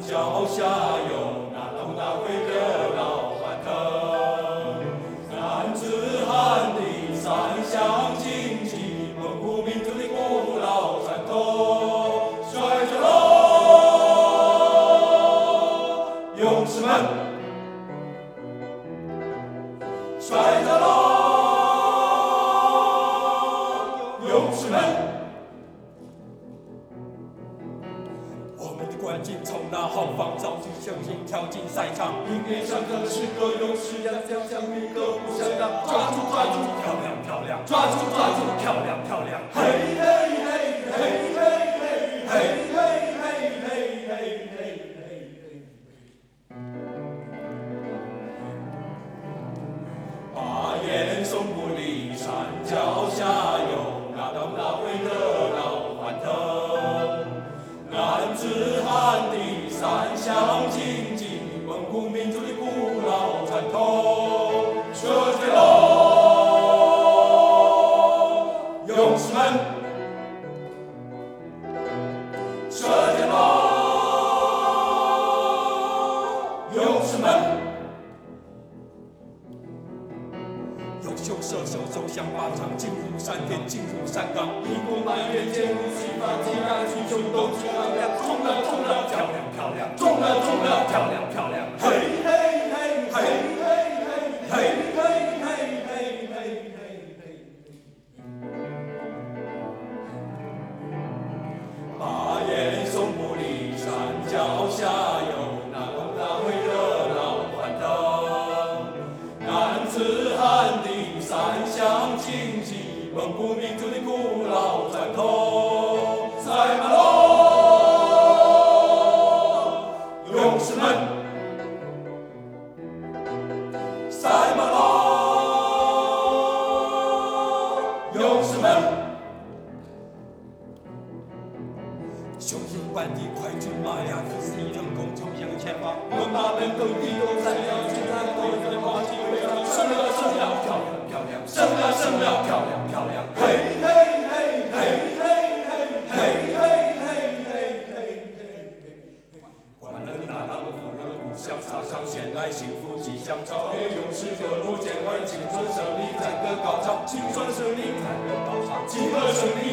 脚下有那东大会热闹欢腾，男子汉的三项竞技，蒙古民族的古老传统。甩着喽，勇士们！甩着喽，勇士们！从那豪放造起，相信跳进赛场。迎面上场的是个勇士，样样像一个不相让。抓住抓住，漂亮漂亮！抓住抓住，漂亮漂亮！嘿嘿嘿嘿嘿嘿嘿嘿嘿嘿嘿嘿嘿。把眼送不离山脚下射箭楼，勇士们，优秀射手走向靶场，进入山巅，进入山岗，一弓埋怨，箭不虚发，机关群雄都是能量，中了中了，漂亮漂亮，中了中了，漂亮。脚下有那东大会热闹欢腾。男子汉的三项竞技，蒙古民族的古老传统。雄鹰般的快骏马呀，可是一腾空冲向前方。我马奔腾地动山摇，青山头上的花旗飞扬。胜了胜了，漂亮漂亮，胜了胜了，漂亮漂亮。嘿嘿嘿嘿嘿嘿嘿嘿嘿嘿嘿嘿。欢乐的大浪，富热的鼓响，插上弦来，幸福吉祥。超越勇士各路健儿，青春胜利赞歌高唱，青春胜利赞歌高唱，饥饿胜利。